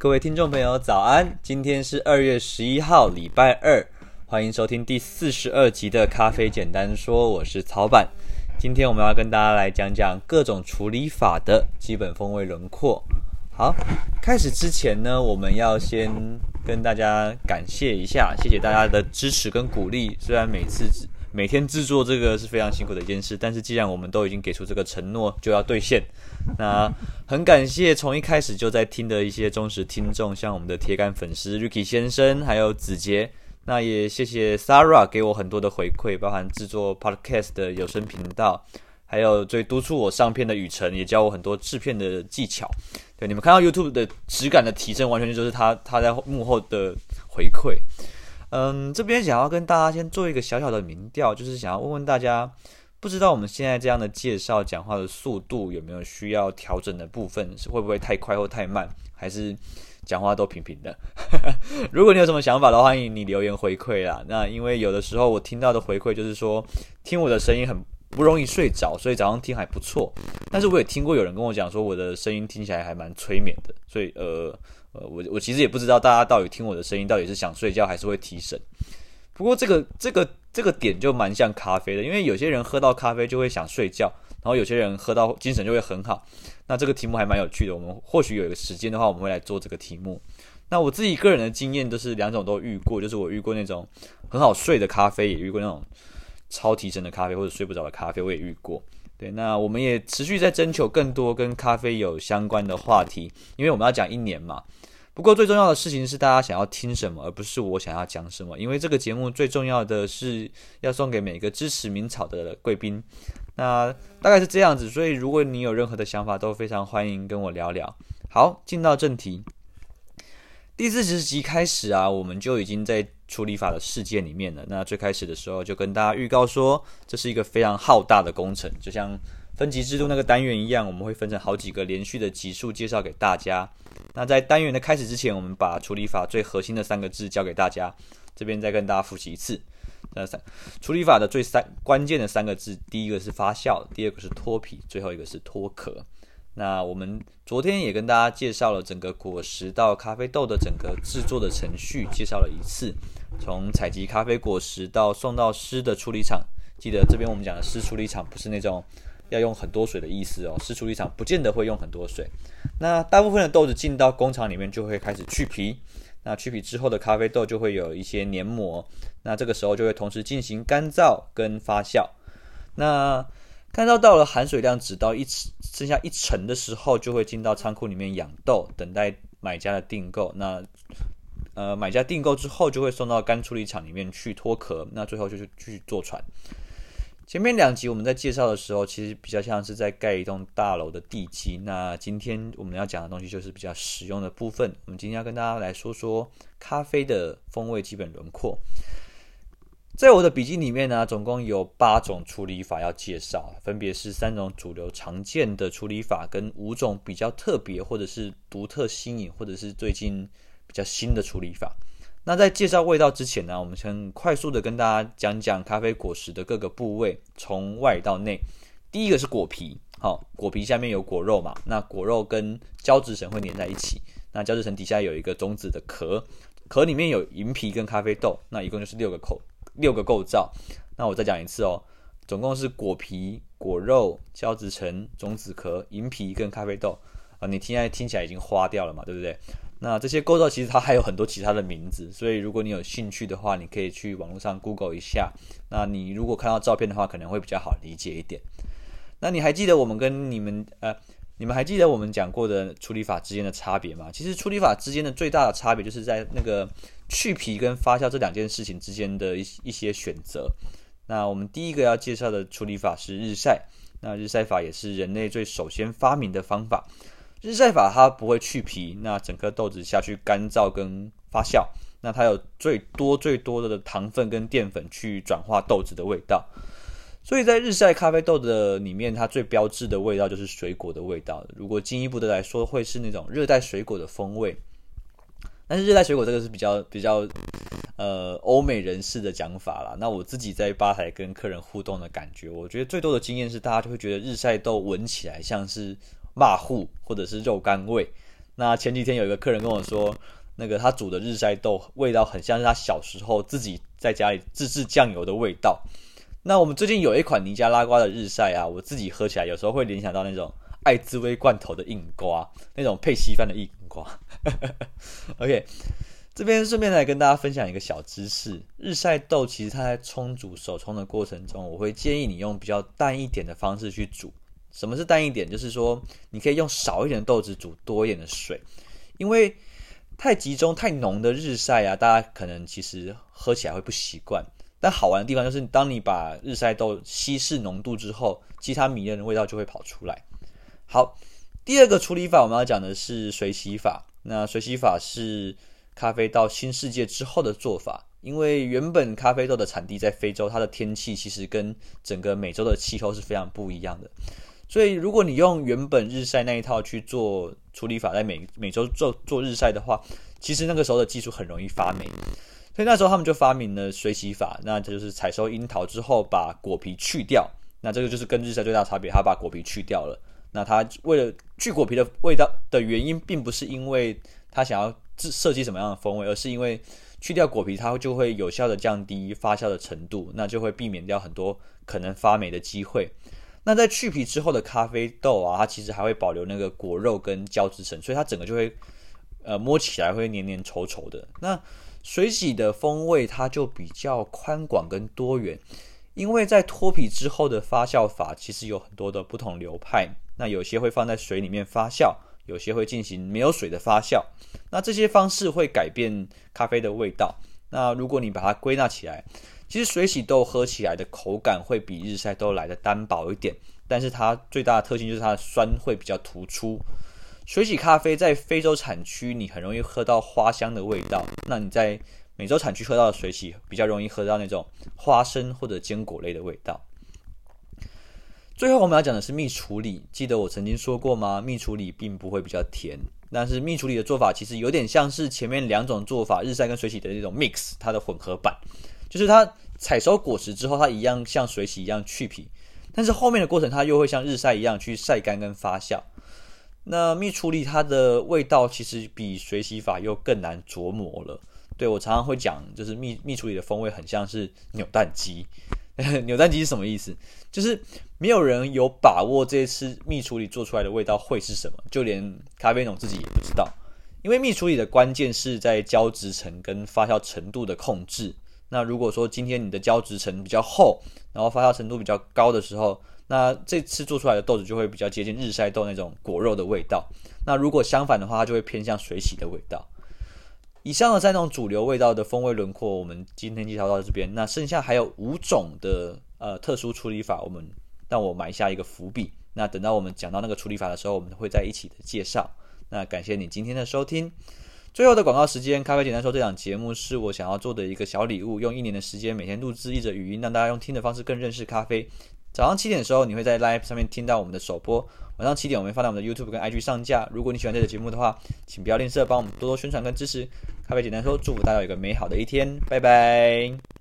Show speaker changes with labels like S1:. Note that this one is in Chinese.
S1: 各位听众朋友，早安！今天是二月十一号，礼拜二，欢迎收听第四十二集的《咖啡简单说》，我是曹板。今天我们要跟大家来讲讲各种处理法的基本风味轮廓。好，开始之前呢，我们要先跟大家感谢一下，谢谢大家的支持跟鼓励。虽然每次每天制作这个是非常辛苦的一件事，但是既然我们都已经给出这个承诺，就要兑现。那很感谢从一开始就在听的一些忠实听众，像我们的铁杆粉丝 Ricky 先生，还有子杰。那也谢谢 Sarah 给我很多的回馈，包含制作 Podcast 的有声频道，还有最督促我上片的雨辰，也教我很多制片的技巧。对，你们看到 YouTube 的质感的提升，完全就是他他在幕后的回馈。嗯，这边想要跟大家先做一个小小的民调，就是想要问问大家。不知道我们现在这样的介绍讲话的速度有没有需要调整的部分？是会不会太快或太慢？还是讲话都平平的？如果你有什么想法的话，欢迎你留言回馈啦。那因为有的时候我听到的回馈就是说，听我的声音很不容易睡着，所以早上听还不错。但是我也听过有人跟我讲说，我的声音听起来还蛮催眠的。所以呃呃，我我其实也不知道大家到底听我的声音到底是想睡觉还是会提神。不过这个这个这个点就蛮像咖啡的，因为有些人喝到咖啡就会想睡觉，然后有些人喝到精神就会很好。那这个题目还蛮有趣的，我们或许有一个时间的话，我们会来做这个题目。那我自己个人的经验都是两种都遇过，就是我遇过那种很好睡的咖啡，也遇过那种超提神的咖啡或者睡不着的咖啡，我也遇过。对，那我们也持续在征求更多跟咖啡有相关的话题，因为我们要讲一年嘛。不过最重要的事情是大家想要听什么，而不是我想要讲什么。因为这个节目最重要的是要送给每个支持名草的贵宾。那大概是这样子，所以如果你有任何的想法，都非常欢迎跟我聊聊。好，进到正题。第四十集开始啊，我们就已经在处理法的世界里面了。那最开始的时候就跟大家预告说，这是一个非常浩大的工程，就像分级制度那个单元一样，我们会分成好几个连续的集数介绍给大家。那在单元的开始之前，我们把处理法最核心的三个字教给大家。这边再跟大家复习一次。那三处理法的最三关键的三个字，第一个是发酵，第二个是脱皮，最后一个是脱壳。那我们昨天也跟大家介绍了整个果实到咖啡豆的整个制作的程序，介绍了一次，从采集咖啡果实到送到湿的处理厂。记得这边我们讲的湿处理厂不是那种。要用很多水的意思哦，湿处理厂不见得会用很多水。那大部分的豆子进到工厂里面就会开始去皮，那去皮之后的咖啡豆就会有一些黏膜，那这个时候就会同时进行干燥跟发酵。那干燥到了含水量只到一剩下一成的时候，就会进到仓库里面养豆，等待买家的订购。那呃，买家订购之后就会送到干处理厂里面去脱壳，那最后就是去坐船。前面两集我们在介绍的时候，其实比较像是在盖一栋大楼的地基。那今天我们要讲的东西就是比较实用的部分。我们今天要跟大家来说说咖啡的风味基本轮廓。在我的笔记里面呢，总共有八种处理法要介绍，分别是三种主流常见的处理法，跟五种比较特别或者是独特新颖，或者是最近比较新的处理法。那在介绍味道之前呢，我们先快速的跟大家讲讲咖啡果实的各个部位，从外到内。第一个是果皮，好，果皮下面有果肉嘛，那果肉跟胶质层会粘在一起，那胶质层底下有一个种子的壳，壳里面有银皮跟咖啡豆，那一共就是六个口六个构造。那我再讲一次哦，总共是果皮、果肉、胶质层、种子壳、银皮跟咖啡豆啊，你听起来听起来已经花掉了嘛，对不对？那这些构造其实它还有很多其他的名字，所以如果你有兴趣的话，你可以去网络上 Google 一下。那你如果看到照片的话，可能会比较好理解一点。那你还记得我们跟你们呃，你们还记得我们讲过的处理法之间的差别吗？其实处理法之间的最大的差别就是在那个去皮跟发酵这两件事情之间的一一些选择。那我们第一个要介绍的处理法是日晒，那日晒法也是人类最首先发明的方法。日晒法它不会去皮，那整颗豆子下去干燥跟发酵，那它有最多最多的糖分跟淀粉去转化豆子的味道，所以在日晒咖啡豆的里面，它最标志的味道就是水果的味道。如果进一步的来说，会是那种热带水果的风味。但是热带水果这个是比较比较呃欧美人士的讲法啦。那我自己在吧台跟客人互动的感觉，我觉得最多的经验是大家就会觉得日晒豆闻起来像是。马虎或者是肉干味，那前几天有一个客人跟我说，那个他煮的日晒豆味道很像是他小时候自己在家里自制酱油的味道。那我们最近有一款尼加拉瓜的日晒啊，我自己喝起来有时候会联想到那种爱滋味罐头的硬瓜，那种配稀饭的硬瓜。OK，这边顺便来跟大家分享一个小知识：日晒豆其实它在冲煮手冲的过程中，我会建议你用比较淡一点的方式去煮。什么是淡一点？就是说你可以用少一点的豆子煮多一点的水，因为太集中、太浓的日晒啊，大家可能其实喝起来会不习惯。但好玩的地方就是，当你把日晒豆稀释浓度之后，其他迷人的味道就会跑出来。好，第二个处理法我们要讲的是水洗法。那水洗法是咖啡到新世界之后的做法，因为原本咖啡豆的产地在非洲，它的天气其实跟整个美洲的气候是非常不一样的。所以如果你用原本日晒那一套去做处理法，在美美洲做做日晒的话，其实那个时候的技术很容易发霉。所以那时候他们就发明了水洗法，那就是采收樱桃之后把果皮去掉，那这个就是跟日晒最大差别，他把果皮去掉了。那他为了去果皮的味道的原因，并不是因为他想要设计什么样的风味，而是因为去掉果皮，它就会有效的降低发酵的程度，那就会避免掉很多可能发霉的机会。那在去皮之后的咖啡豆啊，它其实还会保留那个果肉跟胶质层，所以它整个就会呃摸起来会黏黏稠稠的。那水洗的风味它就比较宽广跟多元，因为在脱皮之后的发酵法其实有很多的不同流派，那有些会放在水里面发酵，有些会进行没有水的发酵，那这些方式会改变咖啡的味道。那如果你把它归纳起来，其实水洗豆喝起来的口感会比日晒豆来的单薄一点，但是它最大的特性就是它的酸会比较突出。水洗咖啡在非洲产区，你很容易喝到花香的味道。那你在美洲产区喝到的水洗，比较容易喝到那种花生或者坚果类的味道。最后我们要讲的是蜜处理。记得我曾经说过吗？蜜处理并不会比较甜，但是蜜处理的做法其实有点像是前面两种做法，日晒跟水洗的那种 mix，它的混合版。就是它采收果实之后，它一样像水洗一样去皮，但是后面的过程它又会像日晒一样去晒干跟发酵。那蜜处理它的味道其实比水洗法又更难琢磨了。对，我常常会讲，就是蜜蜜处理的风味很像是扭蛋机。扭蛋机是什么意思？就是没有人有把握这次蜜处理做出来的味道会是什么，就连咖啡农自己也不知道。因为蜜处理的关键是在胶质层跟发酵程度的控制。那如果说今天你的胶质层比较厚，然后发酵程度比较高的时候，那这次做出来的豆子就会比较接近日晒豆那种果肉的味道。那如果相反的话，它就会偏向水洗的味道。以上的三种主流味道的风味轮廓，我们今天介绍到这边。那剩下还有五种的呃特殊处理法，我们让我埋下一个伏笔。那等到我们讲到那个处理法的时候，我们会在一起的介绍。那感谢你今天的收听。最后的广告时间，咖啡简单说这档节目是我想要做的一个小礼物，用一年的时间每天录制一则语音，让大家用听的方式更认识咖啡。早上七点的时候，你会在 Live 上面听到我们的首播。晚上七点，我们会放到我们的 YouTube 跟 IG 上架。如果你喜欢这个节目的话，请不要吝啬帮我们多多宣传跟支持。咖啡简单说，祝福大家有一个美好的一天，拜拜。